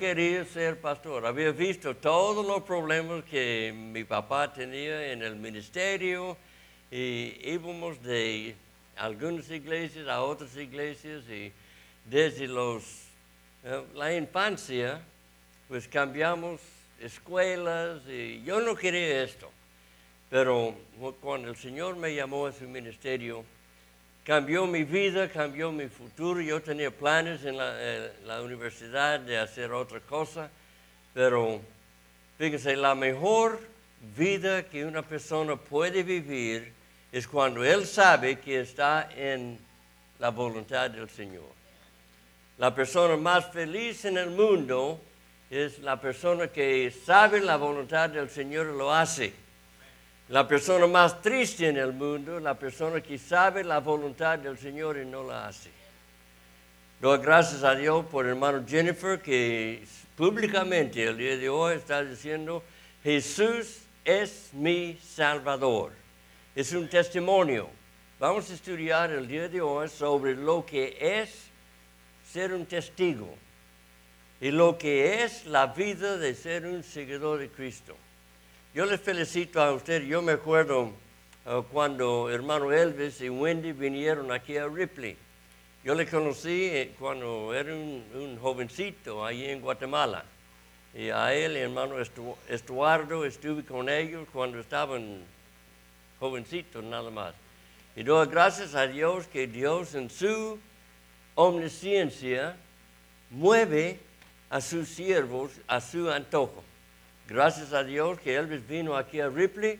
quería ser pastor. Había visto todos los problemas que mi papá tenía en el ministerio y íbamos de algunas iglesias a otras iglesias y desde los, eh, la infancia pues cambiamos escuelas y yo no quería esto. Pero cuando el Señor me llamó a su ministerio, cambió mi vida, cambió mi futuro. Yo tenía planes en la, universidad de hacer otra cosa, pero fíjense, la mejor vida que una persona puede vivir es cuando él sabe que está en la voluntad del Señor. La persona más feliz en el mundo es la persona que sabe la voluntad del Señor y lo hace. La persona más triste en el mundo la persona que sabe la voluntad del Señor y no la hace. Doy gracias a Dios por hermano Jennifer que públicamente el día de hoy está diciendo, Jesús es mi Salvador. Es un testimonio. Vamos a estudiar el día de hoy sobre lo que es ser un testigo y lo que es la vida de ser un seguidor de Cristo. Yo les felicito a usted. Yo me acuerdo uh, cuando hermano Elvis y Wendy vinieron aquí a Ripley. Yo le conocí eh, cuando era un, jovencito ahí en Guatemala. Y a él, hermano Estuardo, estuve con ellos cuando estaban jovencitos nada más. Y doy gracias a Dios que Dios en su omnisciencia mueve a sus siervos a su antojo. Gracias a Dios que Elvis vino aquí a Ripley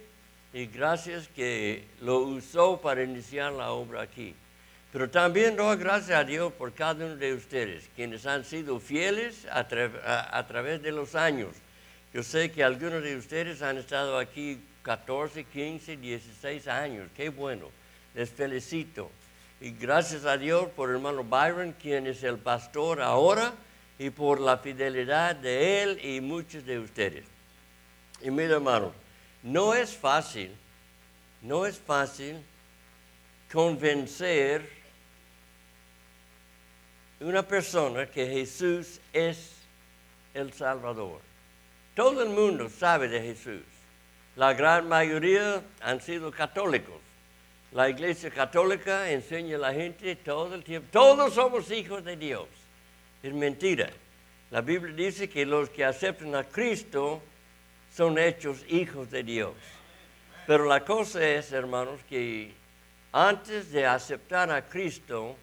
y gracias que lo usó para iniciar la obra aquí. Pero también doy gracias a Dios por cada uno de ustedes, quienes han sido fieles a, través de los años. Yo sé que algunos de ustedes han estado aquí 14, 15, 16 años. Qué bueno. Les felicito. Y gracias a Dios por hermano Byron, quien es el pastor ahora, y por la fidelidad de él y muchos de ustedes. Y mira, hermano, no es fácil, no es fácil convencer una persona que Jesús es el Salvador. Todo el mundo sabe de Jesús. La gran mayoría han sido católicos. La iglesia católica enseña a la gente todo el tiempo, todos somos hijos de Dios. Es mentira. La Biblia dice que los que aceptan a Cristo son hechos hijos de Dios. Pero la cosa es, hermanos, que antes de aceptar a Cristo,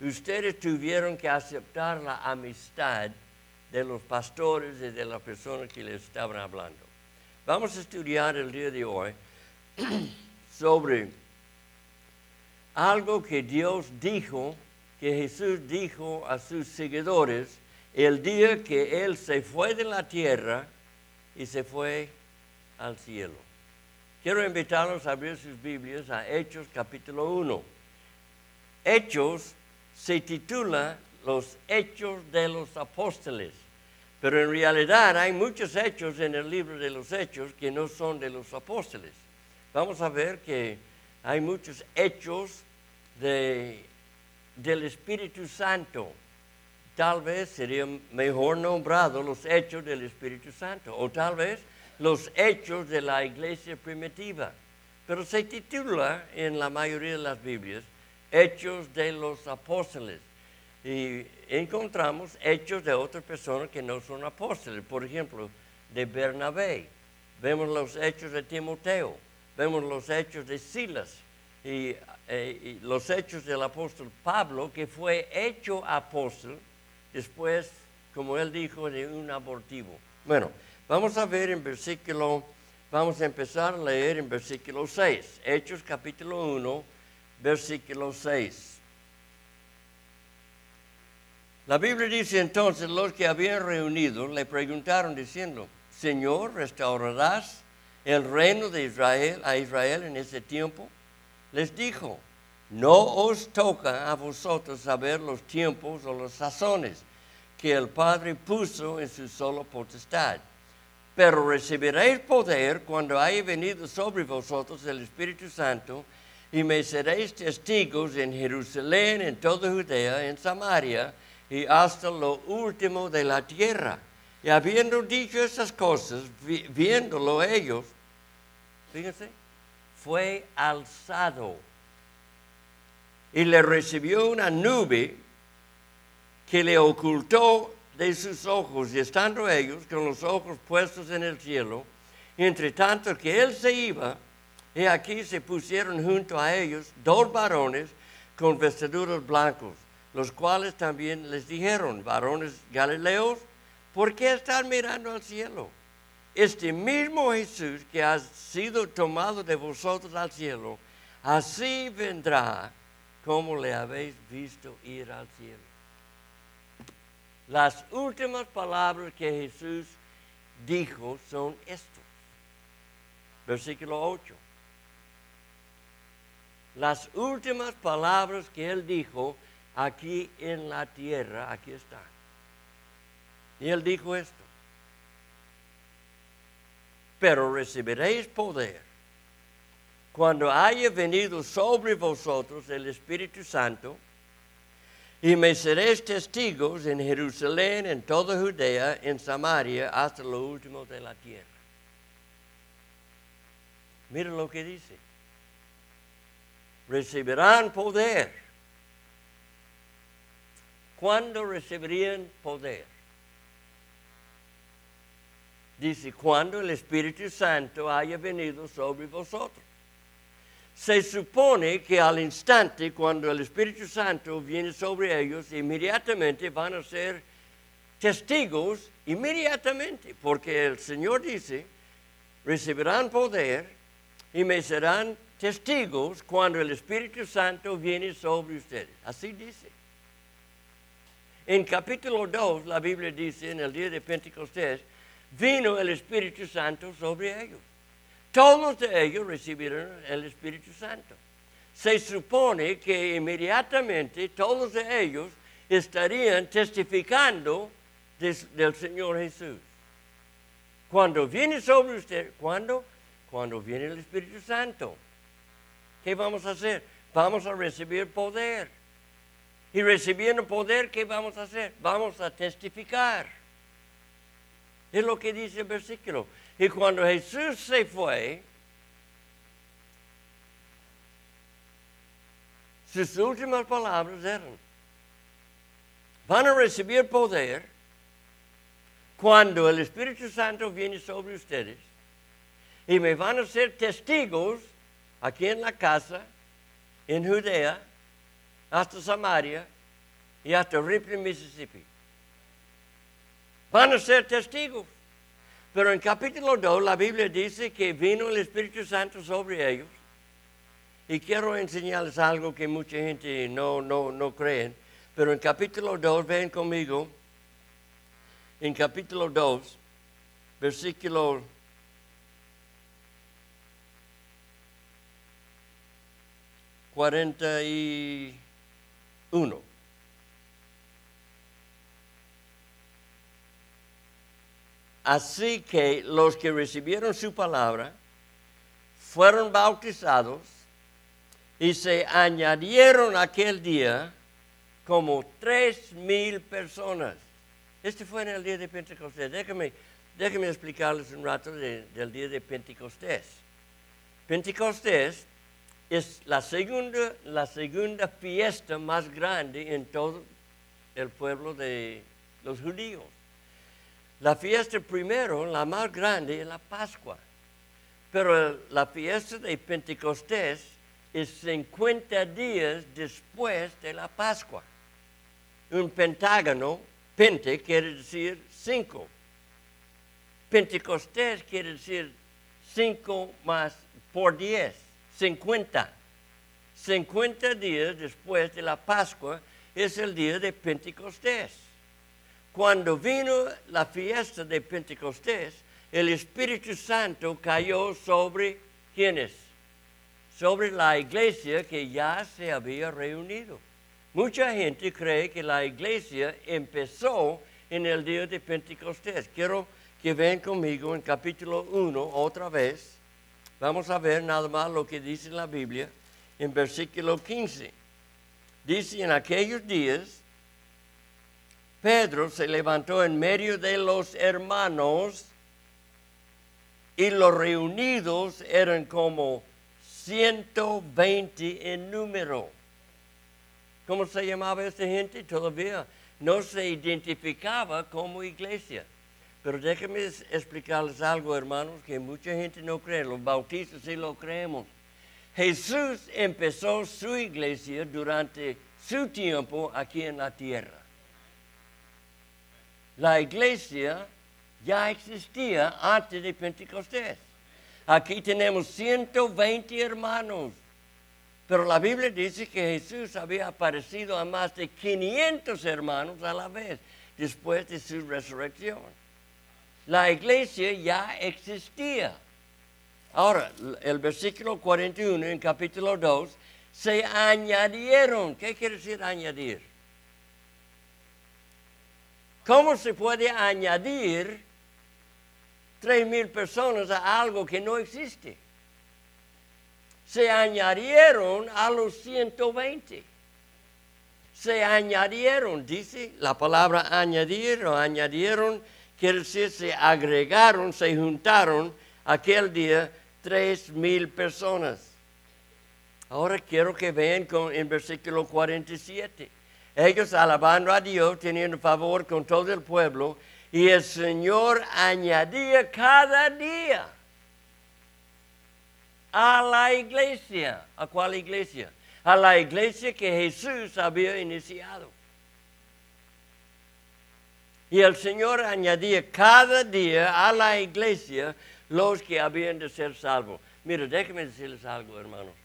ustedes tuvieron que aceptar la amistad de los pastores y de las personas que les estaban hablando. Vamos a estudiar el día de hoy sobre algo que Dios dijo, que Jesús dijo a sus seguidores el día que Él se fue de la tierra y se fue al cielo. Quiero invitarlos a abrir sus Biblias a Hechos capítulo 1. Hechos se titula Los Hechos de los Apóstoles, pero en realidad hay muchos hechos en el libro de los Hechos que no son de los apóstoles. Vamos a ver que hay muchos hechos de, del Espíritu Santo tal vez sería mejor nombrado los hechos del Espíritu Santo o tal vez los hechos de la iglesia primitiva. Pero se titula en la mayoría de las Biblias Hechos de los Apóstoles. Y encontramos hechos de otras personas que no son apóstoles. Por ejemplo, de Bernabé. Vemos los hechos de Timoteo. Vemos los hechos de Silas. Y, eh, y los hechos del apóstol Pablo, que fue hecho apóstol después, como él dijo, de un abortivo. Bueno, vamos a ver en versículo, vamos a empezar a leer en versículo 6, Hechos capítulo 1, versículo 6. La Biblia dice entonces, los que habían reunido le preguntaron diciendo, Señor, ¿restaurarás el reino de Israel a Israel en ese tiempo? Les dijo, no os toca a vosotros saber los tiempos o las sazones que el Padre puso en su sola potestad. Pero recibiréis poder cuando haya venido sobre vosotros el Espíritu Santo y me seréis testigos en Jerusalén, en toda Judea, en Samaria y hasta lo último de la tierra. Y habiendo dicho esas cosas, viéndolo ellos, fíjense, fue alzado y le recibió una nube que le ocultó de sus ojos, y estando ellos con los ojos puestos en el cielo, entre tanto que él se iba, y aquí se pusieron junto a ellos dos varones con vestiduras blancos, los cuales también les dijeron, varones galileos, ¿por qué están mirando al cielo? Este mismo Jesús que ha sido tomado de vosotros al cielo, así vendrá como le habéis visto ir al cielo. Las últimas palabras que Jesús dijo son estos. Versículo 8. Las últimas palabras que él dijo aquí en la tierra, aquí están. Y él dijo esto. Pero recibiréis poder cuando haya venido sobre vosotros el Espíritu Santo y me seréis testigos en Jerusalén, en toda Judea, en Samaria, hasta lo último de la tierra. Mira lo que dice. Recibirán poder. ¿Cuándo recibirían poder? Dice, cuando el Espíritu Santo haya venido sobre vosotros se supone que al instante, cuando el Espíritu Santo viene sobre ellos, inmediatamente van a ser testigos, inmediatamente, porque el Señor dice, recibirán poder y me serán testigos cuando el Espíritu Santo viene sobre ustedes. Así dice. En capítulo 2, la Biblia dice, en el día de Pentecostés, vino el Espíritu Santo sobre ellos. Todos ellos recibieron el Espíritu Santo. Se supone que inmediatamente todos ellos estarían testificando del Señor Jesús. Cuando viene sobre usted, ¿cuándo? Cuando viene el Espíritu Santo. ¿Qué vamos a hacer? Vamos a recibir poder. Y recibiendo poder, ¿qué vamos a hacer? Vamos a testificar. Es lo que dice el versículo. Y cuando Jesús se fue, sus últimas palabras eran, van a recibir poder cuando el Espíritu Santo viene sobre ustedes y me van a ser testigos aquí en la casa, en Judea, hasta Samaria y hasta Ripley, Mississippi. Van a ser testigos. Pero en capítulo 2 la Biblia dice que vino el Espíritu Santo sobre ellos. Y quiero enseñarles algo que mucha gente no, no, no cree. Pero en capítulo 2, ven conmigo. En capítulo 2, versículo 41. Así que los que recibieron su palabra fueron bautizados y se añadieron aquel día como tres mil personas. Este fue en el día de Pentecostés. Déjame, déjame explicarles un rato del día de Pentecostés. Pentecostés es la segunda, la segunda fiesta más grande en todo el pueblo de los judíos. La fiesta primero, la más grande, es la Pascua. Pero la fiesta de Pentecostés es 50 días después de la Pascua. Un pentágono, pente quiere decir cinco. Pentecostés quiere decir cinco más por diez, 50. 50 días después de la Pascua es el día de Pentecostés. Cuando vino la fiesta de Pentecostés, el Espíritu Santo cayó sobre quienes? Sobre la iglesia que ya se había reunido. Mucha gente cree que la iglesia empezó en el día de Pentecostés. Quiero que ven conmigo en capítulo 1 otra vez. Vamos a ver nada más lo que dice la Biblia en versículo 15. Dice, en aquellos días Pedro se levantó en medio de los hermanos y los reunidos eran como 120 en número. ¿Cómo se llamaba esta gente? Todavía no se identificaba como iglesia. Pero déjenme explicarles algo, hermanos, que mucha gente no cree. Los bautistas sí lo creemos. Jesús empezó su iglesia durante su tiempo aquí en la tierra. La iglesia ya existía antes de Pentecostés. Aquí tenemos 120 hermanos. Pero la Biblia dice que Jesús había aparecido a más de 500 hermanos a la vez después de su resurrección. La iglesia ya existía. Ahora, el versículo 41 en capítulo 2, se añadieron. ¿Qué quiere decir añadir? ¿Cómo se puede añadir tres mil personas a algo que no existe? Se añadieron a los 120. Se añadieron, dice la palabra añadir o añadieron, quiere decir se agregaron, se juntaron aquel día tres mil personas. Ahora quiero que vean con, en versículo 47. Ellos alabando a Dios, teniendo favor con todo el pueblo, y el Señor añadía cada día a la iglesia. ¿A cuál iglesia? A la iglesia que Jesús había iniciado. Y el Señor añadía cada día a la iglesia los que habían de ser salvos. Mira, déjenme decirles algo, hermanos.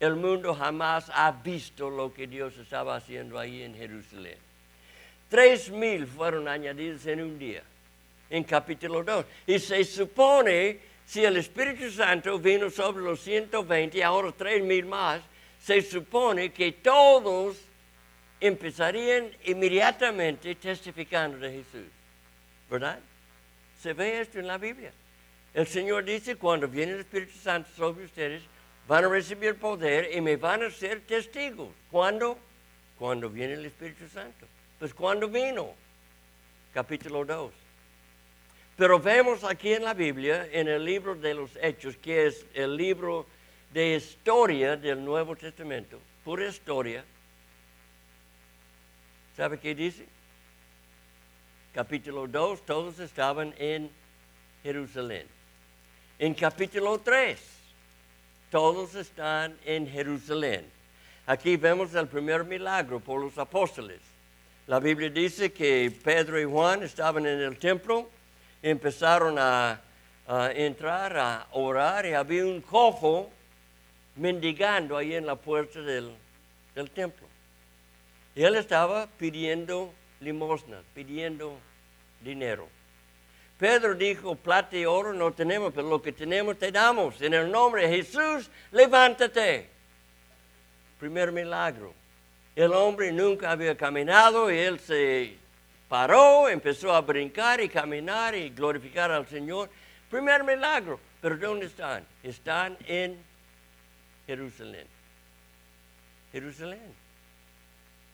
El mundo jamás ha visto lo que Dios estaba haciendo ahí en Jerusalén. Tres mil fueron añadidos en un día, en capítulo 2. Y se supone, si el Espíritu Santo vino sobre los 120, ahora tres mil más, se supone que todos empezarían inmediatamente testificando de Jesús. ¿Verdad? Se ve esto en la Biblia. El Señor dice, cuando viene el Espíritu Santo sobre ustedes, van a recibir poder y me van a ser testigos. ¿Cuándo? Cuando viene el Espíritu Santo. Pues cuando vino, capítulo 2. Pero vemos aquí en la Biblia, en el libro de los Hechos, que es el libro de historia del Nuevo Testamento, pura historia. ¿Sabe qué dice? Capítulo 2, todos estaban en Jerusalén. En capítulo 3, todos están en Jerusalén. Aquí vemos el primer milagro por los apóstoles. La Biblia dice que Pedro y Juan estaban en el templo, empezaron a, entrar, a orar y había un cojo mendigando ahí en la puerta del, del templo. Y él estaba pidiendo limosna, pidiendo dinero. Pedro dijo, plata y oro no tenemos, pero lo que tenemos te damos. En el nombre de Jesús, levántate. Primer milagro. El hombre nunca había caminado y él se paró, empezó a brincar y caminar y glorificar al Señor. Primer milagro. Pero ¿dónde están? Están en Jerusalén. Jerusalén.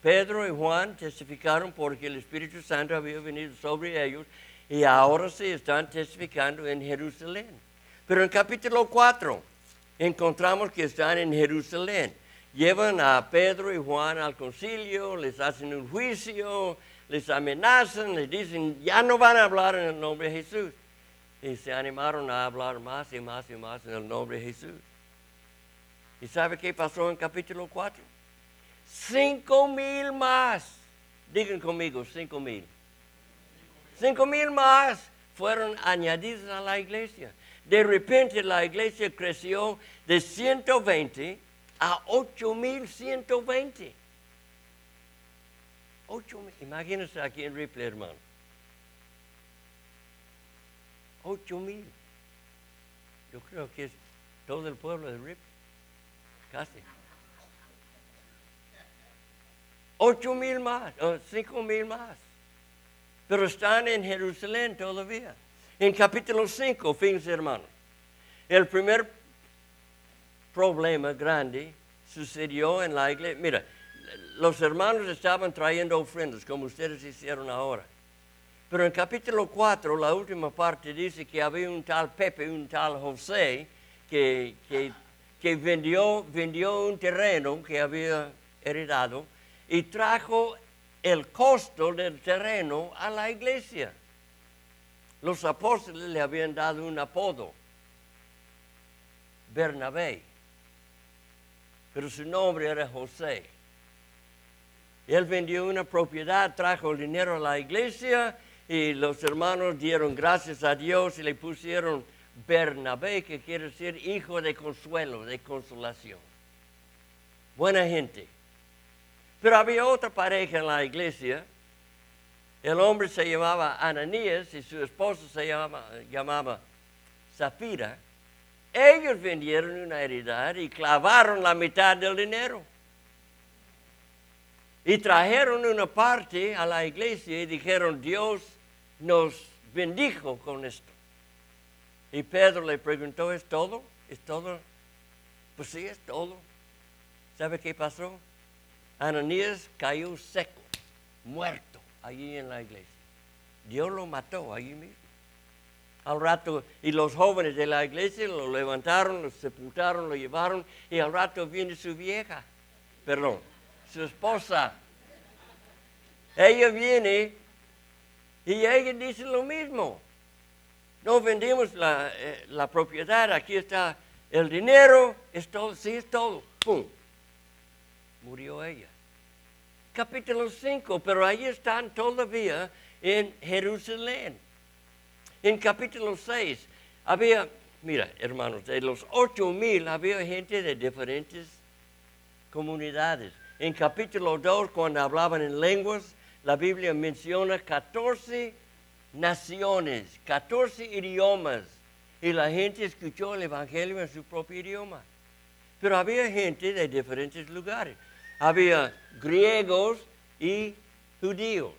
Pedro y Juan testificaron porque el Espíritu Santo había venido sobre ellos y ahora sí están testificando en Jerusalén. Pero en capítulo 4 encontramos que están en Jerusalén llevan a Pedro y Juan al concilio, les hacen un juicio, les amenazan, les dicen, ya no van a hablar en el nombre de Jesús. Y se animaron a hablar más y más y más en el nombre de Jesús. ¿Y sabe qué pasó en capítulo 4? Cinco mil más. Digan conmigo, cinco mil. Cinco mil más fueron añadidos a la iglesia. De repente la iglesia creció de 120 a 8.120. 8, imagínense aquí en Ripley, hermano. 8.000. Yo creo que es todo el pueblo de Ripley. Casi. 8.000 más, o 5.000 más. Pero están en Jerusalén todavía. En capítulo 5, fíjense hermanos. El primer problema grande sucedió en la iglesia. Mira, los hermanos estaban trayendo ofrendas, como ustedes hicieron ahora. Pero en capítulo 4, la última parte dice que había un tal Pepe, un tal José, que, que, que vendió, vendió un terreno que había heredado y trajo el costo del terreno a la iglesia. Los apóstoles le habían dado un apodo, Bernabé, pero su nombre era José. Él vendió una propiedad, trajo el dinero a la iglesia y los hermanos dieron gracias a Dios y le pusieron Bernabé, que quiere decir hijo de consuelo, de consolación. Buena gente. Pero había otra pareja en la iglesia. El hombre se llamaba Ananías y su esposa se llamaba, llamaba Zafira. Ellos vendieron una heredad y clavaron la mitad del dinero. Y trajeron una parte a la iglesia y dijeron, Dios nos bendijo con esto. Y Pedro le preguntó, ¿es todo? ¿Es todo? Pues sí, es todo. ¿Sabe qué pasó? Ananías cayó seco, muerto, allí en la iglesia. Dios lo mató allí mismo. Al rato, y los jóvenes de la iglesia lo levantaron, lo sepultaron, lo llevaron, y al rato viene su vieja, perdón, su esposa. Ella viene y ella dice lo mismo. No vendimos la, eh, la propiedad, aquí está el dinero, es todo, sí es todo. ¡Pum! Murió ella. Capítulo 5, pero ahí están todavía en Jerusalén. En capítulo 6 había, mira hermanos, de los ocho mil había gente de diferentes comunidades. En capítulo 2, cuando hablaban en lenguas, la Biblia menciona 14 naciones, 14 idiomas, y la gente escuchó el Evangelio en su propio idioma. Pero había gente de diferentes lugares. Había griegos y judíos.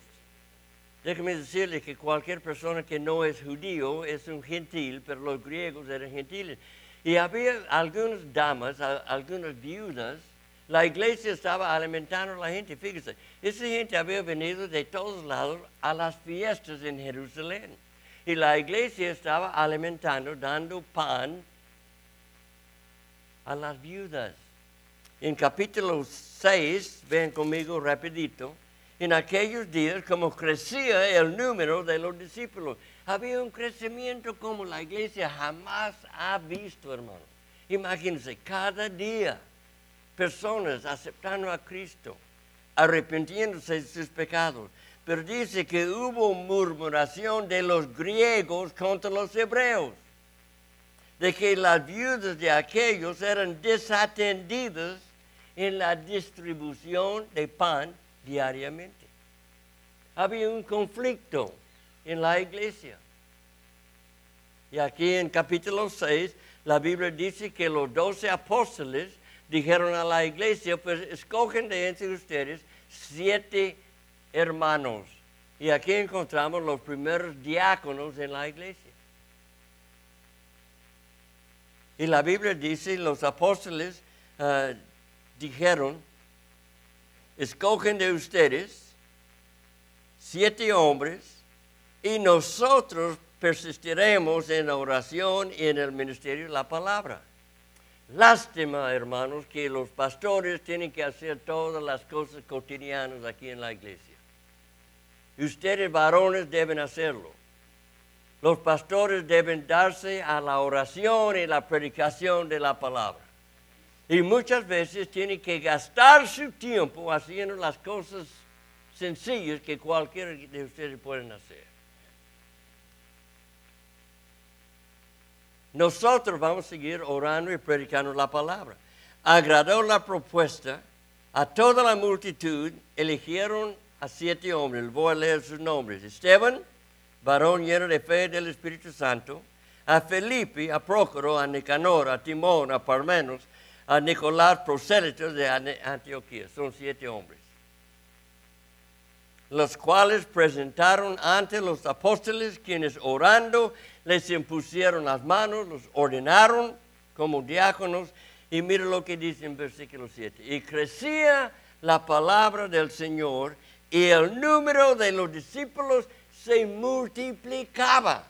Déjeme decirle que cualquier persona que no es judío es un gentil, pero los griegos eran gentiles. Y había algunas damas, algunas viudas, la iglesia estaba alimentando a la gente. Fíjese, esa gente había venido de todos lados a las fiestas en Jerusalén. Y la iglesia estaba alimentando, dando pan a las viudas. En capítulo 6, ven conmigo rapidito, en aquellos días, como crecía el número de los discípulos, había un crecimiento como la iglesia jamás ha visto, hermano. Imagínense, cada día personas aceptando a Cristo, arrepintiéndose de sus pecados. Pero dice que hubo murmuración de los griegos contra los hebreos, de que las viudas de aquellos eran desatendidas en la distribución de pan diariamente. Había un conflicto en la iglesia. Y aquí en capítulo 6, la Biblia dice que los doce apóstoles dijeron a la iglesia, pues escogen de entre ustedes siete hermanos. Y aquí encontramos los primeros diáconos en la iglesia. Y la Biblia dice, los apóstoles ah, dijeron, escogen de ustedes siete hombres y nosotros persistiremos en la oración y en el ministerio de la palabra. Lástima, hermanos, que los pastores tienen que hacer todas las cosas cotidianas aquí en la iglesia. Ustedes, varones, deben hacerlo. Los pastores deben darse a la oración y la predicación de la palabra. Y muchas veces tienen que gastar su tiempo haciendo las cosas sencillas que cualquiera de ustedes pueden hacer. Nosotros vamos a seguir orando y predicando la palabra. Agradó la propuesta a toda la multitud, eligieron a siete hombres. Voy a leer sus nombres. Esteban, varón lleno de fe del Espíritu Santo. A Felipe, a Prócoro, a Nicanor, a Timón, a Parmenos, a Nicolás, prosélito de Antioquía. Son siete hombres. Los cuales presentaron ante los apóstoles, quienes orando les impusieron las manos, los ordenaron como diáconos. Y mira lo que dice en versículo 7. Y crecía la palabra del Señor y el número de los discípulos se multiplicaba.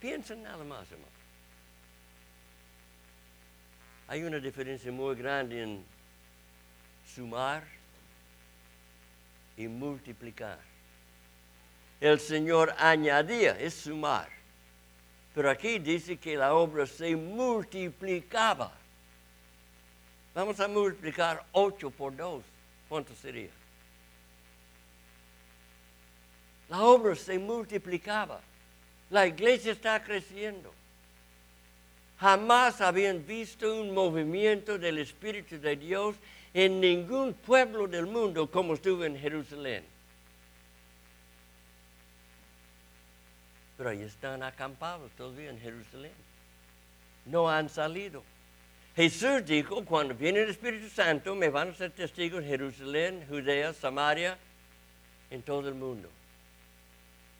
Piensen nada más, hermano. Hay una diferencia muy grande en sumar y multiplicar. El Señor añadía, es sumar. Pero aquí dice que la obra se multiplicaba. Vamos a multiplicar 8 por 2. ¿Cuánto sería? La obra se multiplicaba. La iglesia está creciendo. Jamás habían visto un movimiento del Espíritu de Dios en ningún pueblo del mundo como estuvo en Jerusalén. Pero ahí están acampados todavía en Jerusalén. No han salido. Jesús dijo, cuando viene el Espíritu Santo, me van a ser testigos en Jerusalén, Judea, Samaria, en todo el mundo.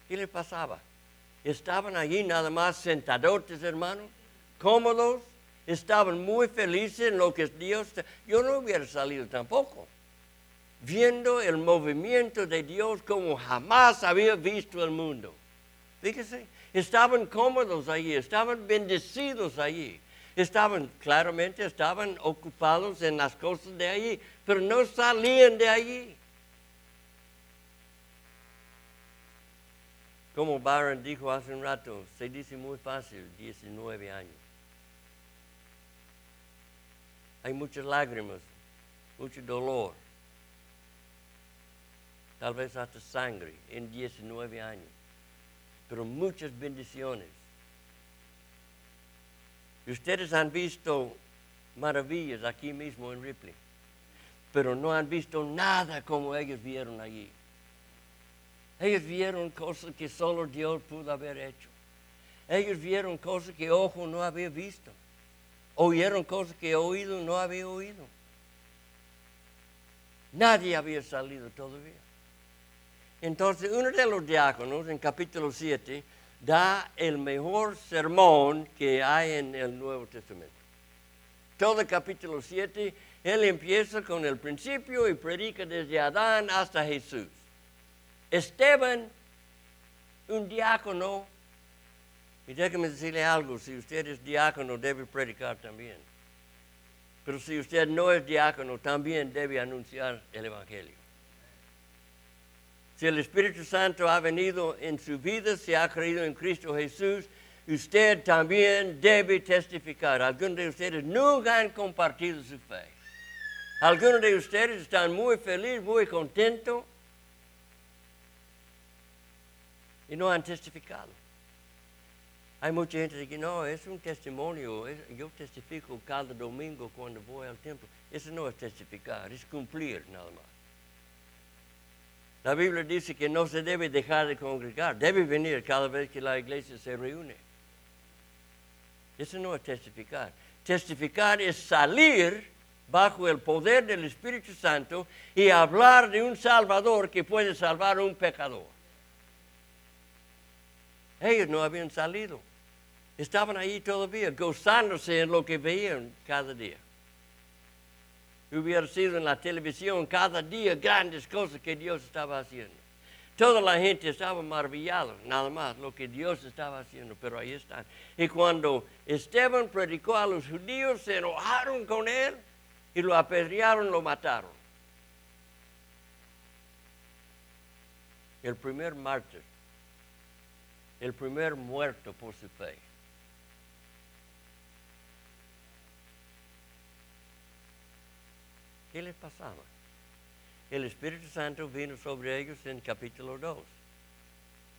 ¿Qué le pasaba? Estaban allí nada más sentadotes, hermanos, cómodos, estaban muy felices en lo que Dios. Yo no hubiera salido tampoco, viendo el movimiento de Dios como jamás había visto el mundo. Fíjese, estaban cómodos allí, estaban bendecidos allí. Estaban, claramente, estaban ocupados en las cosas de allí, pero no salían de allí. Como Byron dijo hace un rato, se dice muy fácil, 19 años. Hay muchas lágrimas, mucho dolor, tal vez hasta sangre en 19 años pero muchas bendiciones. Y ustedes han visto maravillas aquí mismo en Ripley, pero no han visto nada como ellos vieron allí. Ellos vieron cosas que solo Dios pudo haber hecho. Ellos vieron cosas que ojo no había visto. Oyeron cosas que oído no había oído. Nadie había salido todavía. Entonces, uno de los diáconos, en capítulo 7, da el mejor sermón que hay en el Nuevo Testamento. Todo el capítulo 7, él empieza con el principio y predica desde Adán hasta Jesús. Esteban, un diácono, y déjeme decirle algo, si usted es diácono debe predicar también. Pero si usted no es diácono, también debe anunciar el Evangelio. Si el Espíritu Santo ha venido en su vida, si ha creído en Cristo Jesús, usted también debe testificar. Algunos de ustedes nunca han compartido su fe. Algunos de ustedes están muy felices, muy contentos y no han testificado. Hay mucha gente que no, es un testimonio, yo testifico cada domingo cuando voy al templo. Eso no es testificar, es cumplir nada más. La Biblia dice que no se debe dejar de congregar, debe venir cada vez que la iglesia se reúne. Eso no es testificar. Testificar es salir bajo el poder del Espíritu Santo y hablar de un Salvador que puede salvar a un pecador. Ellos no habían salido. Estaban ahí todavía, gozándose en lo que veían cada día hubiera sido en la televisión cada día grandes cosas que Dios estaba haciendo. Toda la gente estaba maravillada, nada más, lo que Dios estaba haciendo, pero ahí están. Y cuando Esteban predicó a los judíos, se enojaron con él y lo apedrearon, lo mataron. El primer mártir, el primer muerto por su fe. ¿Qué les pasaba? El Espíritu Santo vino sobre ellos en capítulo 2.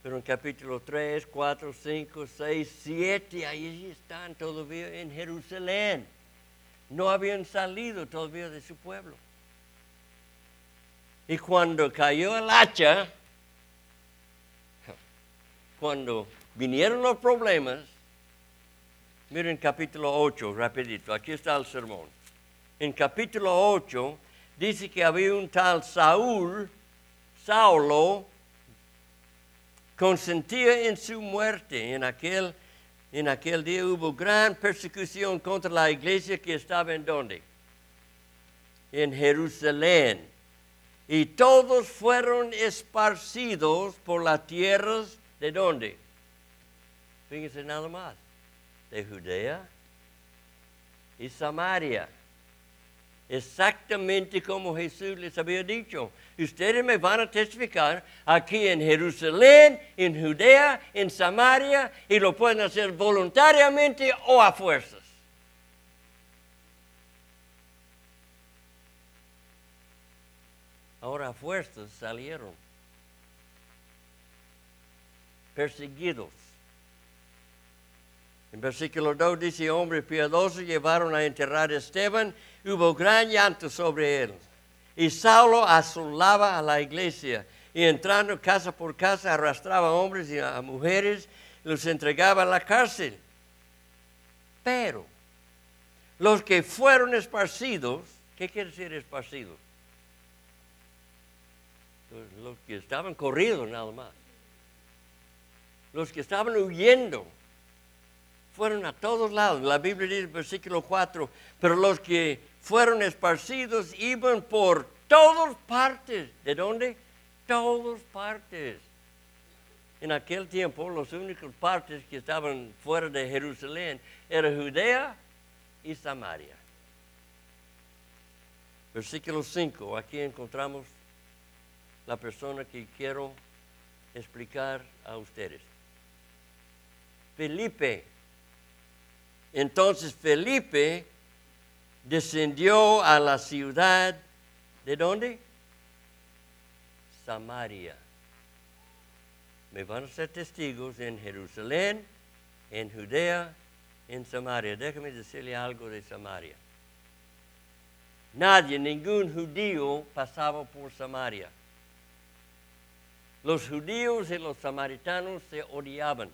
Pero en capítulo 3, 4, 5, 6, 7, ahí están todavía en Jerusalén. No habían salido todavía de su pueblo. Y cuando cayó el hacha, cuando vinieron los problemas, miren capítulo 8, rapidito, aquí está el sermón en capítulo 8, dice que había un tal Saúl, Saulo, consentía en su muerte. En aquel, en aquel día hubo gran persecución contra la iglesia que estaba en donde? en Jerusalén. Y todos fueron esparcidos por las tierras de dónde? Fíjense nada más. De Judea y Samaria. Exactamente como Jesús les había dicho. Ustedes me van a testificar aquí en Jerusalén, en Judea, en Samaria, y lo pueden hacer voluntariamente o a fuerzas. Ahora a fuerzas salieron perseguidos. En versículo 2 dice, hombres piadosos llevaron a enterrar a Esteban, hubo gran llanto sobre él. Y Saulo asolaba a la iglesia y entrando casa por casa arrastraba a hombres y a mujeres y los entregaba a la cárcel. Pero los que fueron esparcidos, ¿qué quiere decir esparcidos? los que estaban corridos nada más. Los que estaban huyendo fueron a todos lados. La Biblia dice, versículo 4, pero los que fueron esparcidos iban por todas partes. ¿De dónde? Todas partes. En aquel tiempo, las únicas partes que estaban fuera de Jerusalén eran Judea y Samaria. Versículo 5, aquí encontramos la persona que quiero explicar a ustedes. Felipe. Entonces Felipe descendió a la ciudad de dónde? Samaria. Me van a ser testigos en Jerusalén, en Judea, en Samaria. Déjame decirle algo de Samaria. Nadie, ningún judío pasaba por Samaria. Los judíos y los samaritanos se odiaban.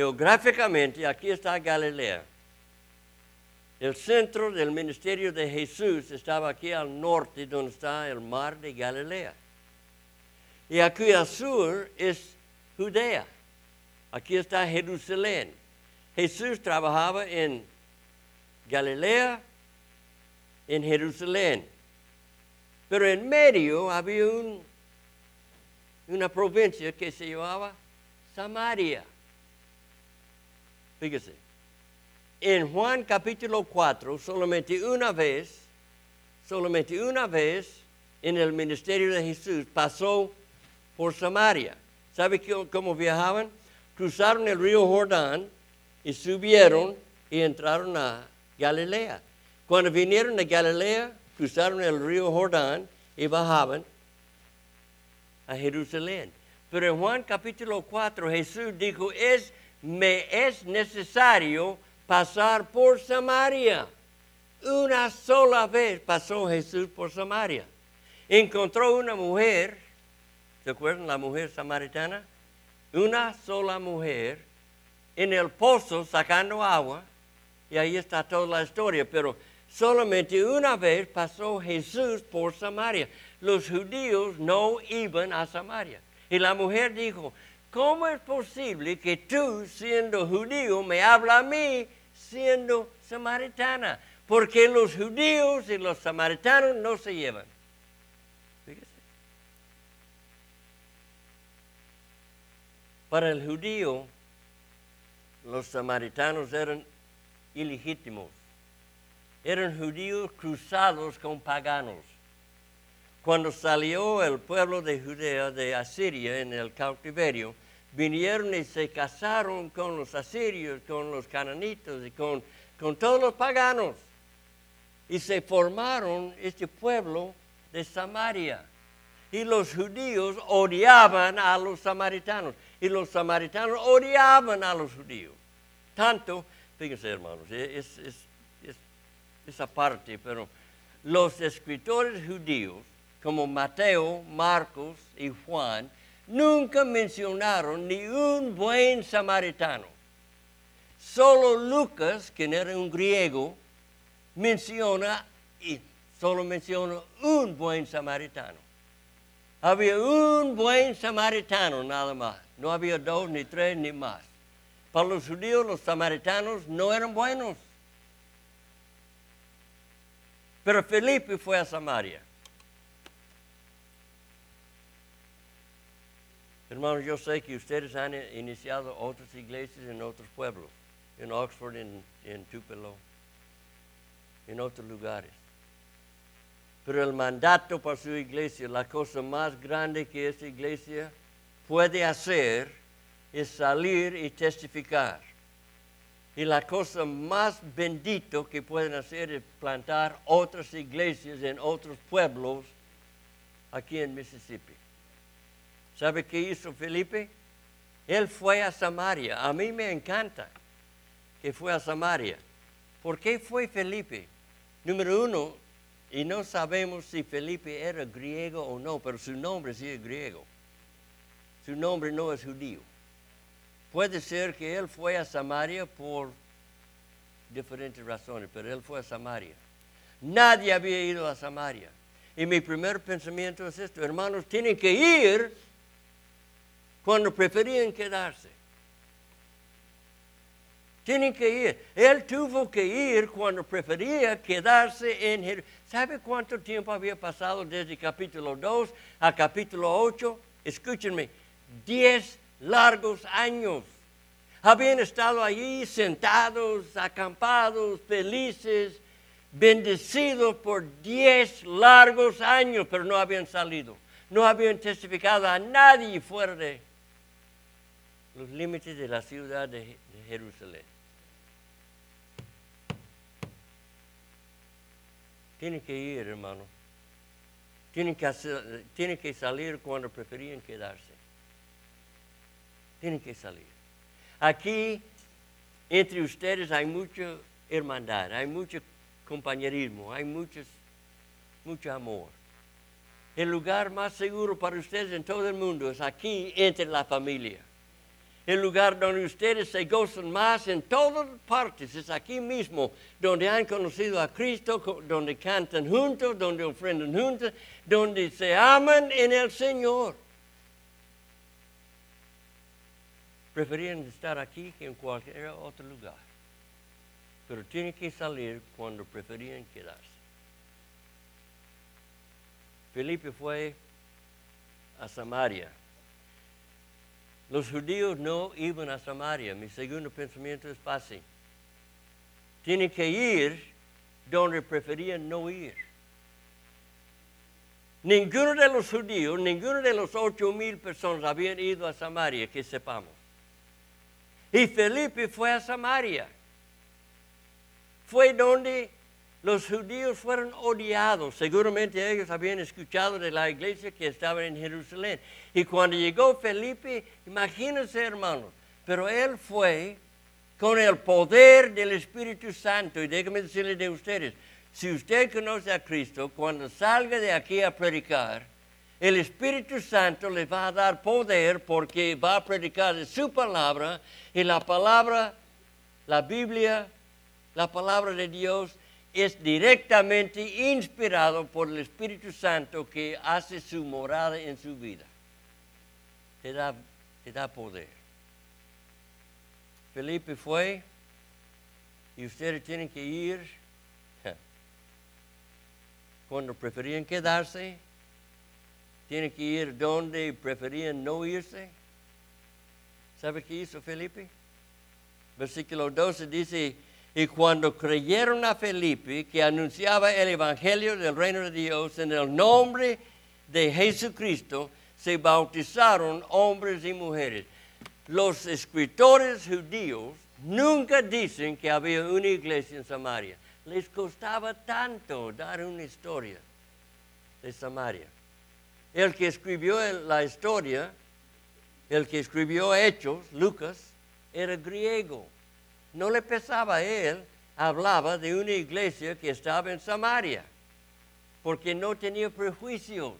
Geográficamente, aquí está Galilea. El centro del ministerio de Jesús estaba aquí al norte, donde está el mar de Galilea. Y aquí al sur es Judea. Aquí está Jerusalén. Jesús trabajaba en Galilea, en Jerusalén. Pero en medio había un una provincia que se llamaba Samaria. Fíjese, en Juan capítulo 4, solamente una vez, solamente una vez en el ministerio de Jesús pasó por Samaria. ¿Sabe cómo viajaban? Cruzaron el río Jordán y subieron y entraron a Galilea. Cuando vinieron a Galilea, cruzaron el río Jordán y bajaban a Jerusalén. Pero en Juan capítulo 4 Jesús dijo, es, me es necesario pasar por Samaria. Una sola vez pasó Jesús por Samaria. Encontró una mujer, ¿se acuerdan la mujer samaritana? Una sola mujer en el pozo sacando agua, y ahí está toda la historia, pero solamente una vez pasó Jesús por Samaria los judíos no iban a Samaria. Y la mujer dijo, ¿cómo es posible que tú, siendo judío, me habla a mí siendo samaritana? Porque los judíos y los samaritanos no se llevan. Fíjese. Para el judío, los samaritanos eran ilegítimos. Eran judíos cruzados con paganos. Cuando salió el pueblo de Judea de Asiria en el cautiverio, vinieron y se casaron con los asirios, con los cananitos y con, con todos los paganos. Y se formaron este pueblo de Samaria. Y los judíos odiaban a los samaritanos. Y los samaritanos odiaban a los judíos. Tanto, fíjense hermanos, es, es, es esa parte, pero los escritores judíos como Mateo, Marcos y Juan, nunca mencionaron ni un buen samaritano. Solo Lucas, quien era un griego, menciona y solo menciona un buen samaritano. Había un buen samaritano nada más. No había dos, ni tres, ni más. Para los judíos, los samaritanos no eran buenos. Pero Felipe fue a Samaria. Hermanos, yo sé que ustedes han iniciado otras iglesias en otros pueblos, en Oxford, en, en Tupelo, en otros lugares. Pero el mandato para su iglesia, la cosa más grande que esa iglesia puede hacer es salir y testificar. Y la cosa más bendito que pueden hacer es plantar otras iglesias en otros pueblos aquí en Mississippi. ¿Sabe qué hizo Felipe? Él fue a Samaria. A mí me encanta que fue a Samaria. ¿Por qué fue Felipe? Número uno, y no sabemos si Felipe era griego o no, pero su nombre sí es griego. Su nombre no es judío. Puede ser que él fue a Samaria por diferentes razones, pero él fue a Samaria. Nadie había ido a Samaria. Y mi primer pensamiento es esto, hermanos, tienen que ir cuando preferían quedarse. Tienen que ir. Él tuvo que ir cuando prefería quedarse en Jerusalén. ¿Sabe cuánto tiempo había pasado desde capítulo 2 a capítulo 8? Escúchenme, 10 largos años. Habían estado allí sentados, acampados, felices, bendecidos por 10 largos años, pero no habían salido. No habían testificado a nadie fuera de los límites de la ciudad de, Jerusalén. Tienen que ir, hermano. Tienen que, tienen que salir cuando preferían quedarse. Tienen que salir. Aquí, entre ustedes, hay mucha hermandad, hay mucho compañerismo, hay mucho amor. El lugar más seguro para ustedes en todo el mundo es aquí, entre la familia el lugar donde ustedes se gozan más en todas partes. Es aquí mismo donde han conocido a Cristo, donde cantan juntos, donde ofrendan juntos, donde se aman en el Señor. Preferían estar aquí que en cualquier otro lugar. Pero tienen que salir cuando preferían quedarse. Felipe fue a Samaria los judíos no iban a Samaria. Mi segundo pensamiento es fácil. Tienen que ir donde preferían no ir. Ninguno de los judíos, ninguno de los ocho mil personas habían ido a Samaria, que sepamos. Y Felipe fue a Samaria. Fue donde los judíos fueron odiados. Seguramente ellos habían escuchado de la iglesia que estaba en Jerusalén. Y cuando llegó Felipe, imagínense hermanos, pero él fue con el poder del Espíritu Santo. Y déjenme decirle de ustedes, si usted conoce a Cristo, cuando salga de aquí a predicar, el Espíritu Santo le va a dar poder porque va a predicar de su palabra y la palabra, la Biblia, la palabra de Dios es directamente inspirado por el Espíritu Santo que hace su morada en su vida. Te da, te da poder. Felipe fue y ustedes tienen que ir cuando preferían quedarse, tienen que ir donde preferían no irse. ¿Sabe qué hizo Felipe? Versículo 12 dice, y cuando creyeron a Felipe, que anunciaba el Evangelio del reino de Dios en el nombre de Jesucristo, se bautizaron hombres y mujeres. Los escritores judíos nunca dicen que había una iglesia en Samaria. Les costaba tanto dar una historia de Samaria. El que escribió la historia, el que escribió Hechos, Lucas, era griego no le pesaba a él, hablaba de una iglesia que estaba en Samaria, porque no tenía prejuicios.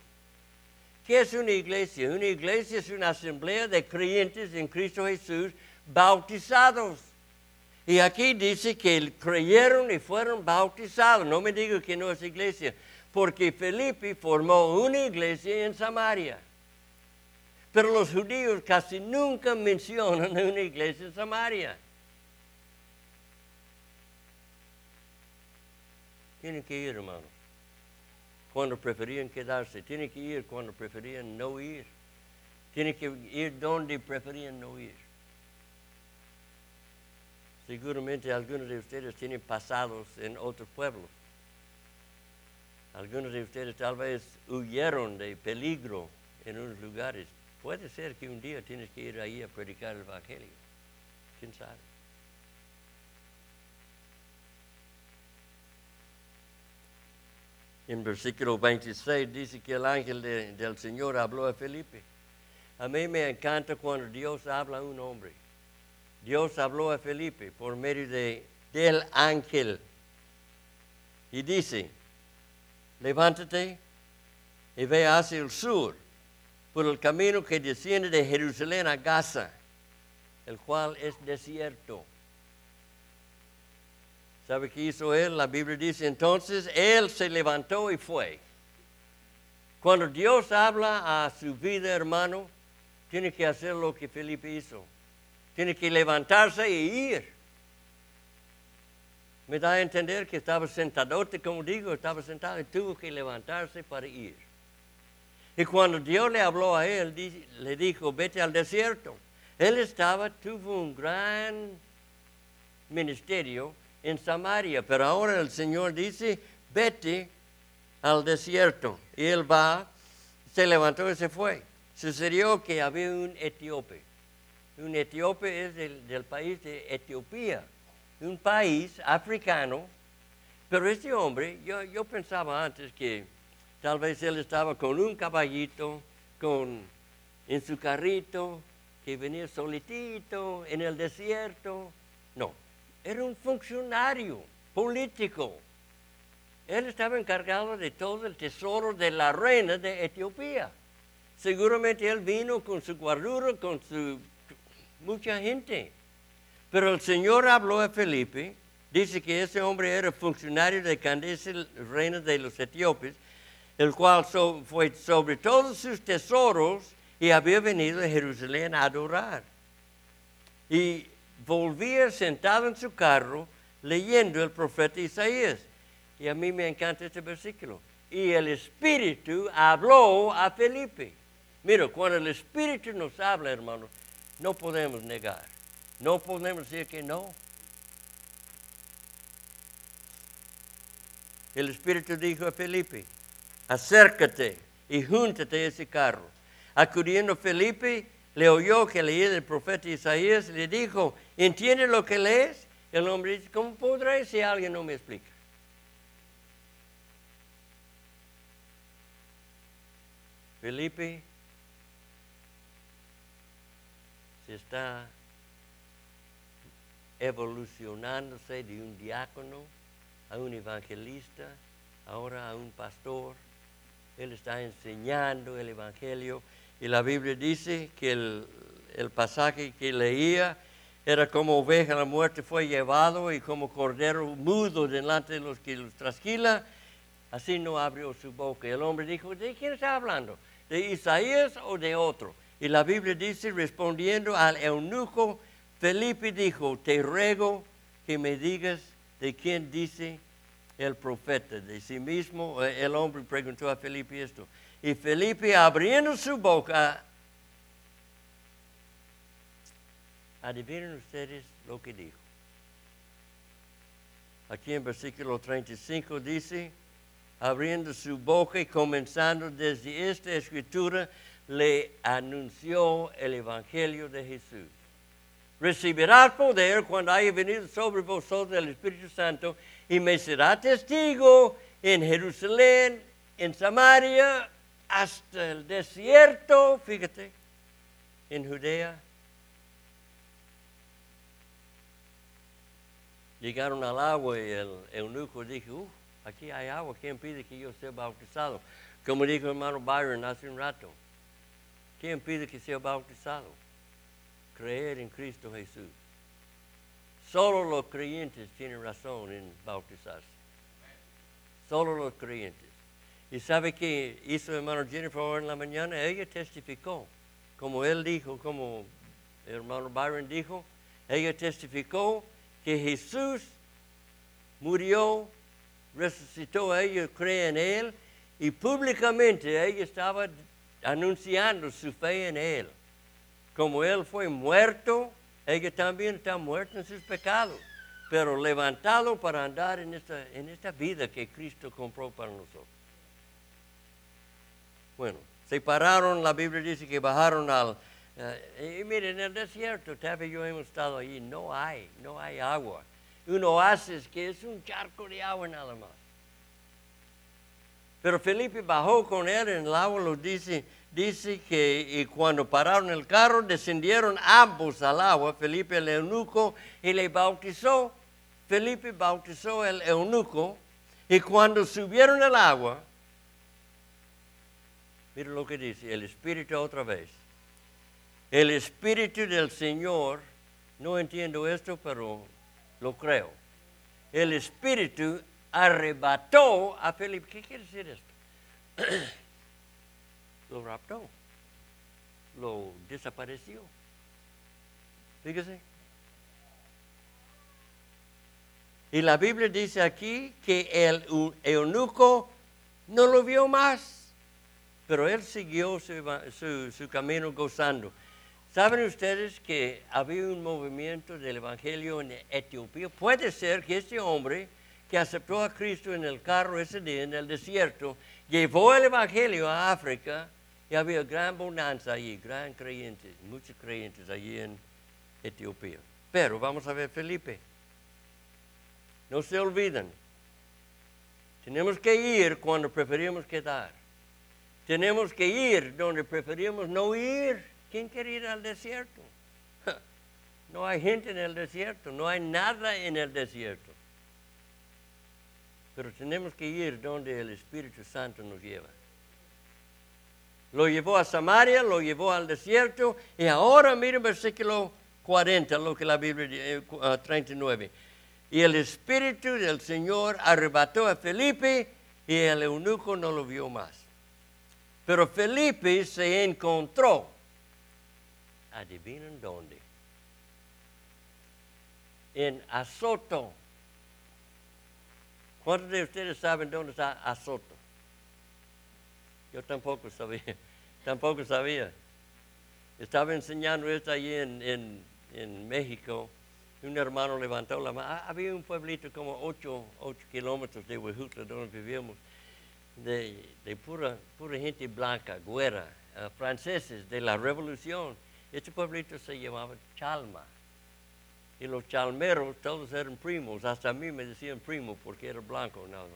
¿Qué es una iglesia? Una iglesia es una asamblea de creyentes en Cristo Jesús bautizados. Y aquí dice que creyeron y fueron bautizados. No me diga que no es iglesia, porque Felipe formó una iglesia en Samaria. Pero los judíos casi nunca mencionan una iglesia en Samaria. Tienen que ir, hermanos. Cuando preferían quedarse. Tienen que ir cuando preferían no ir. Tienen que ir donde preferían no ir. Seguramente algunos de ustedes tienen pasados en otros pueblos. Algunos de ustedes tal vez huyeron de peligro en unos lugares. Puede ser que un día tienes que ir ahí a predicar el Evangelio. ¿Quién sabe? En versículo 26 dice que el ángel de- del Señor habló a Felipe. A mí me encanta cuando Dios habla a un hombre. Dios habló a Felipe por medio de, del ángel. Y dice, levántate y ve hacia el sur por el camino que desciende de Jerusalén a Gaza, el cual es desierto. ¿Sabe qué hizo él? La Biblia dice, entonces él se levantó y fue. Cuando Dios habla a su vida, hermano, tiene que hacer lo que Felipe hizo. Tiene que levantarse y ir. Me da a entender que estaba sentadote, como digo, estaba sentado y tuvo que levantarse para ir. Y cuando Dios le habló a él, le dijo, vete al desierto. Él estaba, tuvo un gran ministerio en Samaria, pero ahora el Señor dice, vete al desierto. Y él va, se levantó y se fue. Sucedió que había un etíope. Un etíope es del, del país de Etiopía, un país africano. Pero este hombre, yo, yo pensaba antes que tal vez él estaba con un caballito, con, en su carrito, que venía solitito en el desierto. Era un funcionario político. Él estaba encargado de todo el tesoro de la reina de Etiopía. Seguramente él vino con su guardura, con su mucha gente. Pero el Señor habló a Felipe, dice que ese hombre era funcionario de Candace, reina de los etíopes, el cual so- fue sobre todos sus tesoros y había venido a Jerusalén a adorar. Y volvía sentado en su carro leyendo el profeta Isaías. Y a mí me encanta este versículo. Y el Espíritu habló a Felipe. Mira, cuando el Espíritu nos habla, hermano, no podemos negar. No podemos decir que no. El Espíritu dijo a Felipe, acércate y júntate a ese carro. Acudiendo Felipe, le oyó que leía el profeta Isaías le dijo, ¿entiende lo que lees? El hombre dice, ¿cómo podré si alguien no me explica? Felipe se está evolucionándose de un diácono a un evangelista, ahora a un pastor. Él está enseñando el Evangelio y la Biblia dice que el, el pasaje que leía era como oveja la muerte fue llevado y como cordero mudo delante de los que los trasquila, así no abrió su boca. El hombre dijo, ¿de quién está hablando? ¿De Isaías o de otro? Y la Biblia dice, respondiendo al eunuco, Felipe dijo, te ruego que me digas de quién dice el profeta, de sí mismo. Eh, El hombre preguntó a Felipe esto. Y Felipe abriendo su boca, adivinen ustedes lo que dijo. Aquí en versículo 35 dice, abriendo su boca y comenzando desde esta escritura, le anunció el Evangelio de Jesús. Recibirás poder cuando haya venido sobre vosotros el Espíritu Santo y me será testigo en Jerusalén, en Samaria, hasta el desierto, fíjate, en Judea. Llegaron al agua y el eunuco dijo, "Uh, aquí hay agua, ¿quién pide que yo sea bautizado? Como dijo hermano Byron hace un rato, ¿quién pide que sea bautizado? Creer en Cristo Jesús. Solo los creyentes tienen razón en bautizarse. Solo los creyentes. ¿Y sabe qué hizo hermano Jennifer en la mañana? Ella testificó, como él dijo, como hermano Byron dijo, ella testificó que Jesús murió resucitó, ellos creen en Él y públicamente ella estaba anunciando su fe en Él. Como Él fue muerto, ella también está muerta en sus pecados, pero levantado para andar en esta, en esta vida que Cristo compró para nosotros. Bueno, se pararon, la Biblia dice que bajaron al... eh, y miren, en el desierto, Taffy y yo hemos estado allí, no hay, no hay agua. Un oasis que es un charco de agua nada más. Pero Felipe bajó con él en el agua, lo dice, dice que y cuando pararon el carro, descendieron ambos al agua, Felipe el eunuco, y le bautizó. Felipe bautizó el eunuco, y cuando subieron al agua, mira lo que dice, el Espíritu otra vez. El Espíritu del Señor, no entiendo esto, pero lo creo. El Espíritu arrebató a Felipe. ¿Qué quiere decir esto? lo raptó, lo desapareció. Fíjese. Y la Biblia dice aquí que el eu- eunuco no lo vio más, pero él siguió su- su camino gozando. ¿Saben ustedes que había un movimiento del Evangelio en Etiopía? Puede ser que este hombre que aceptó a Cristo en el carro ese día en el desierto, llevó el Evangelio a África y había gran bonanza allí, gran creyentes, muchos creyentes allí en Etiopía. Pero vamos a ver Felipe. No se olviden. Tenemos que ir cuando preferimos quedar. Tenemos que ir donde preferimos no ir. ¿Quién quiere ir al desierto? No hay gente en el desierto, no hay nada en el desierto. Pero tenemos que ir donde el Espíritu Santo nos lleva. Lo llevó a Samaria, lo llevó al desierto y ahora miren versículo 40, lo que la Biblia dice, eh, ah, 39. Y el Espíritu del Señor arrebató a Felipe y el eunuco no lo vio más. Pero Felipe se encontró, adivinen dónde, en Azoto. ¿Cuántos de ustedes saben dónde está Azoto? Yo tampoco sabía, tampoco sabía. Estaba enseñando esto allí en, en- en México. Un hermano levantó la mano. Había un pueblito como 8, kilómetros de Huejutla donde vivíamos, de, de pura, pura gente blanca, güera, ah, franceses de la revolución. Este pueblito se llamaba Chalma. Y los chalmeros todos eran primos, hasta a mí me decían primo porque era blanco nada.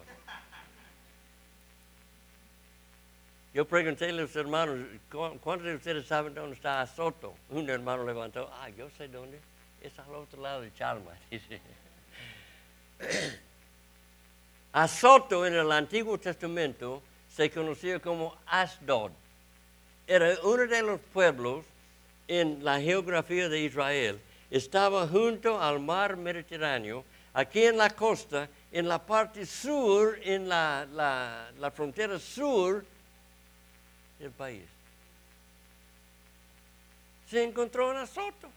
Yo pregunté a los hermanos, "¿Cu- ¿cuántos de ustedes saben dónde está Azoto? Un hermano levantó, ah, yo sé dónde, es al otro lado de Chalma, dice. En el Antiguo Testamento se conocía como Asdod. Era uno de los pueblos en la geografía de Israel. Estaba junto al mar Mediterráneo, aquí en la costa, en la parte sur, en la, la- la frontera sur del país. Se encontró en Azoto.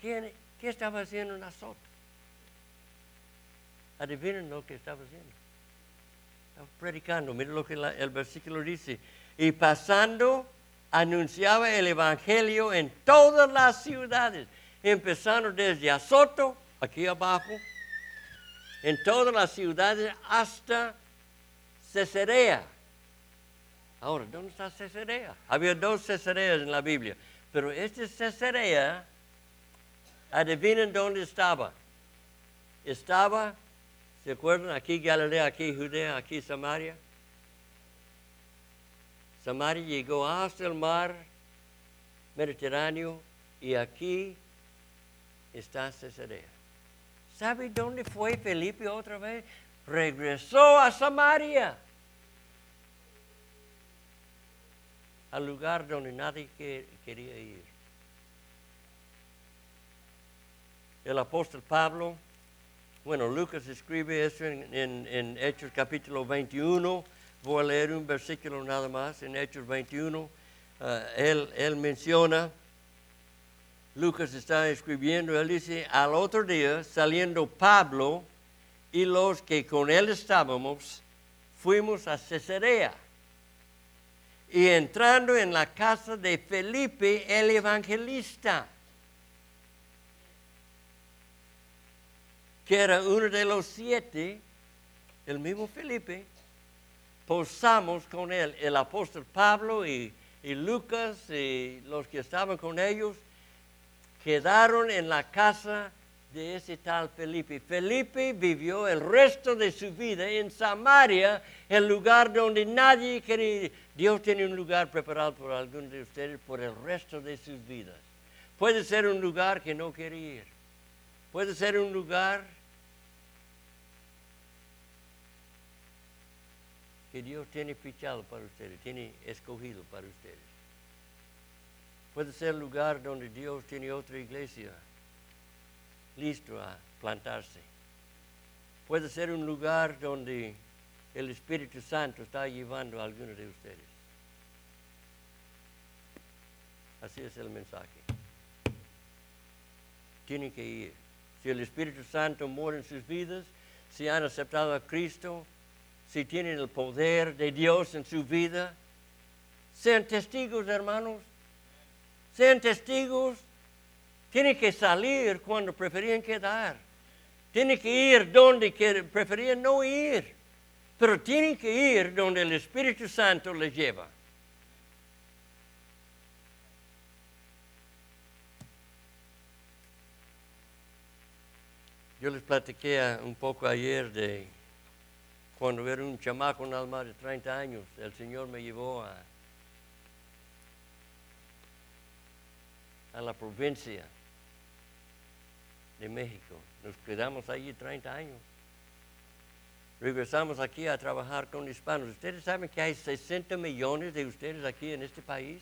¿Quién- ¿Qué estaba haciendo en Azoto? Adivinen lo que estaba haciendo. Estaba predicando. Miren lo que la- el versículo dice. Y pasando, anunciaba el Evangelio en todas las ciudades, empezando desde Azoto, aquí abajo, en todas las ciudades hasta Cesarea. Ahora, ¿dónde está Cesarea? Había dos Cesareas en la Biblia, pero este Cesarea, adivinen dónde estaba. Estaba, ¿se acuerdan? Aquí Galilea, aquí Judea, aquí Samaria. Samaria llegó hasta el mar Mediterráneo y aquí está Cesarea. ¿Sabe dónde fue Felipe otra vez? Regresó a Samaria. Al lugar donde nadie que- quería ir. El apóstol Pablo, bueno, Lucas escribe eso en, en- en Hechos capítulo 21. Voy a leer un versículo nada más en Hechos 21. Ah, él, él menciona, Lucas está escribiendo, él dice, al otro día, saliendo Pablo y los que con él estábamos fuimos a Cesarea. Y entrando en la casa de Felipe el evangelista, que era uno de los siete, el mismo Felipe, posamos con él, el apóstol Pablo y, y Lucas y los que estaban con ellos, quedaron en la casa de ese tal Felipe. Felipe vivió el resto de su vida en Samaria, el lugar donde nadie quería. Dios tiene un lugar preparado por algunos de ustedes por el resto de sus vidas. Puede ser un lugar que no quiere ir. Puede ser un lugar que Dios tiene fichado para ustedes, tiene escogido para ustedes. Puede ser un lugar donde Dios tiene otra iglesia listo a plantarse. Puede ser un lugar donde el Espíritu Santo está llevando a algunos de ustedes. Así es el mensaje. Tienen que ir. Si el Espíritu Santo mora en sus vidas, si han aceptado a Cristo, si tienen el poder de Dios en su vida, sean testigos, hermanos. Sean testigos tiene que salir cuando preferían quedar. Tiene que ir donde preferían no ir. Pero tienen que ir donde el Espíritu Santo les lleva. Yo les platiqué un poco ayer de cuando era un chamaco, nada más de 30 años, el Señor me llevó a, a la provincia de México. Nos quedamos allí 30 años. Regresamos aquí a trabajar con hispanos. Ustedes saben que hay 60 millones de ustedes aquí en este país.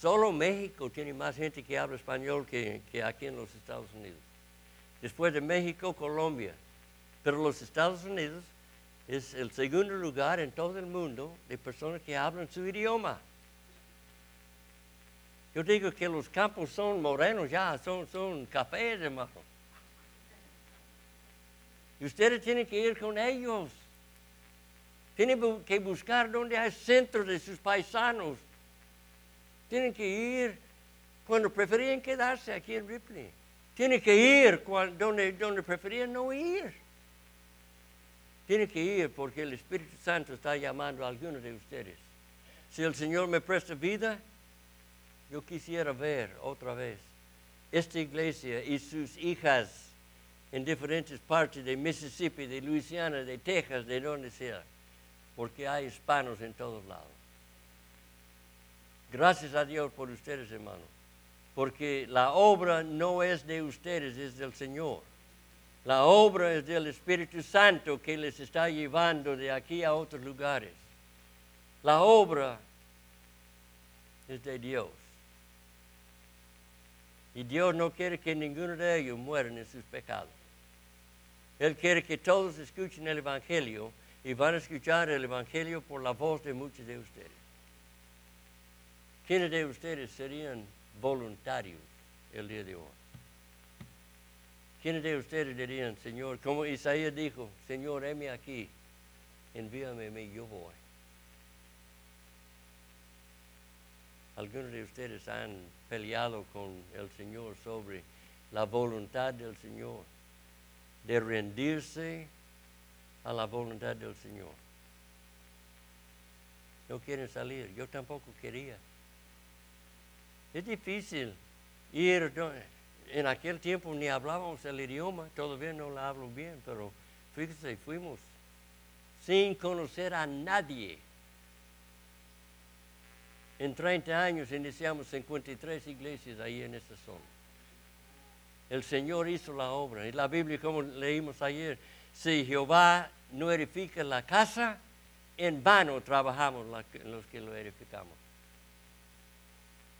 Solo México tiene más gente que habla español que, que aquí en los Estados Unidos. Después de México, Colombia. Pero los Estados Unidos es el segundo lugar en todo el mundo de personas que hablan su idioma. Yo digo que los campos son morenos ya, son, son cafés, hermano. Y ustedes tienen que ir con ellos. Tienen que buscar donde hay centros de sus paisanos. Tienen que ir cuando preferían quedarse aquí en Ripley. Tienen que ir donde, donde preferían no ir. Tienen que ir porque el Espíritu Santo está llamando a algunos de ustedes. Si el Señor me presta vida, yo quisiera ver otra vez esta iglesia y sus hijas en diferentes partes de Mississippi, de Luisiana, de Texas, de donde sea, porque hay hispanos en todos lados. Gracias a Dios por ustedes, hermanos, porque la obra no es de ustedes, es del Señor. La obra es del Espíritu Santo que les está llevando de aquí a otros lugares. La obra es de Dios. Y Dios no quiere que ninguno de ellos mueran en sus pecados. Él quiere que todos escuchen el Evangelio y van a escuchar el Evangelio por la voz de muchos de ustedes. ¿Quiénes de ustedes serían voluntarios el día de hoy? ¿Quiénes de ustedes dirían, Señor, como Isaías dijo, Señor, heme aquí, envíame, yo voy? Algunos de ustedes han peleado con el Señor sobre la voluntad del Señor, de rendirse a la voluntad del Señor. No quieren salir, yo tampoco quería. Es difícil ir, en aquel tiempo ni hablábamos el idioma, todavía no lo hablo bien, pero fíjese, fuimos sin conocer a nadie en 30 años iniciamos 53 iglesias ahí en esa zona. El Señor hizo la obra. Y la Biblia, como leímos ayer, si Jehová no edifica la casa, en vano trabajamos los que lo edificamos.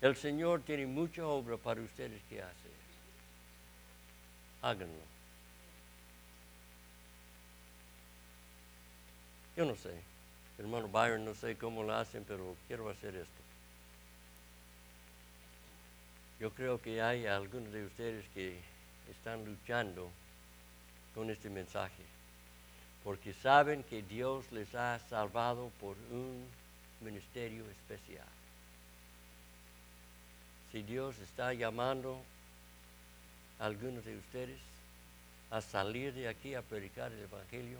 El Señor tiene mucha obra para ustedes que hacer. Háganlo. Yo no sé. Hermano Byron, no sé cómo lo hacen, pero quiero hacer esto. Yo creo que hay algunos de ustedes que están luchando con este mensaje. porque saben que Dios les ha salvado por un ministerio especial. Si Dios está llamando algunos de ustedes a salir de aquí a predicar el Evangelio,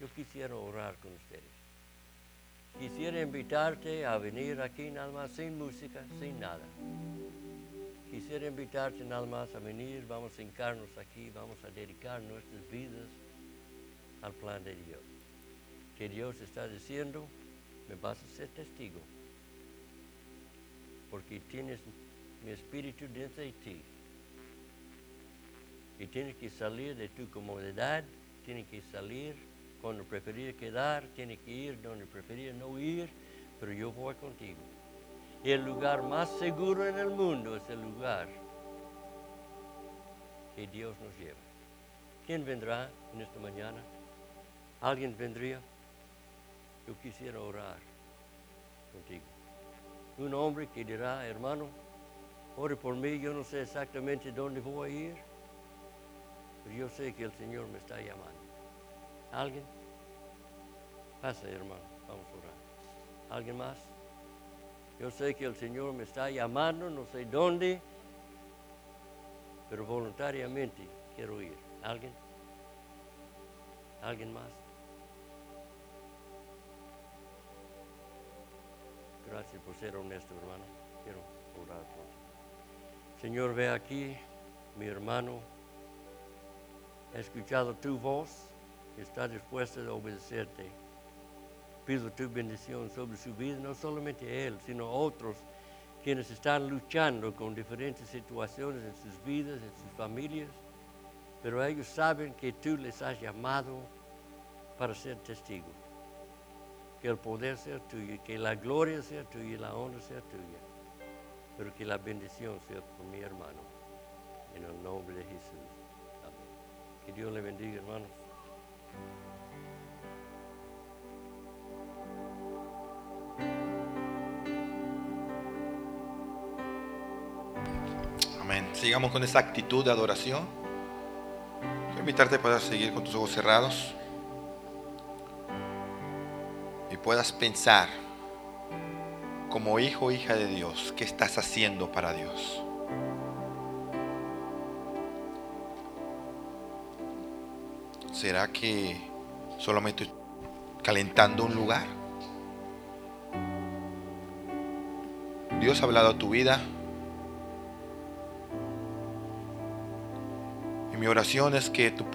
yo quisiera orar con ustedes. Quisiera invitarte a venir aquí nada más sin música, sin nada. Quisiera invitarte nada más a venir, vamos a hincarnos aquí, vamos a dedicar nuestras vidas al plan de Dios. Que Dios está diciendo, me vas a ser testigo, porque tienes mi espíritu dentro de ti. Y tienes que salir de tu comodidad, tienes que salir cuando preferir quedar, tienes que ir donde preferir no ir, pero yo voy contigo. Y el lugar más seguro en el mundo es el lugar que Dios nos lleva. ¿Quién vendrá en esta mañana? ¿Alguien vendría? Yo quisiera orar contigo. Un hombre que dirá, hermano, ore por mí, yo no sé exactamente dónde voy a ir, pero yo sé que el Señor me está llamando. ¿Alguien? Pasa, hermano, vamos a orar. ¿Alguien más? Yo sé que el Señor me está llamando, no sé dónde, pero voluntariamente quiero ir. ¿Alguien? ¿Alguien más? Gracias por ser honesto, hermano. Quiero orar por ti. Señor, ve aquí, mi hermano. He escuchado tu voz y está dispuesto a obedecerte. Pido tu bendición sobre su vida, no solamente él, sino otros quienes están luchando con diferentes situaciones en sus vidas, en sus familias, pero ellos saben que tú les has llamado para ser testigos. Que el poder sea tuyo, que la gloria sea tuya la honra sea tuya, pero que la bendición sea por mi hermano, en el nombre de Jesús. Que Dios le bendiga, hermanos. Amén. Sigamos con esa actitud de adoración. Quiero invitarte para seguir con tus ojos cerrados y puedas pensar como hijo o hija de Dios, ¿qué estás haciendo para Dios? ¿Será que solamente estoy calentando un lugar? Dios ha hablado a tu vida. Y mi oración es que tú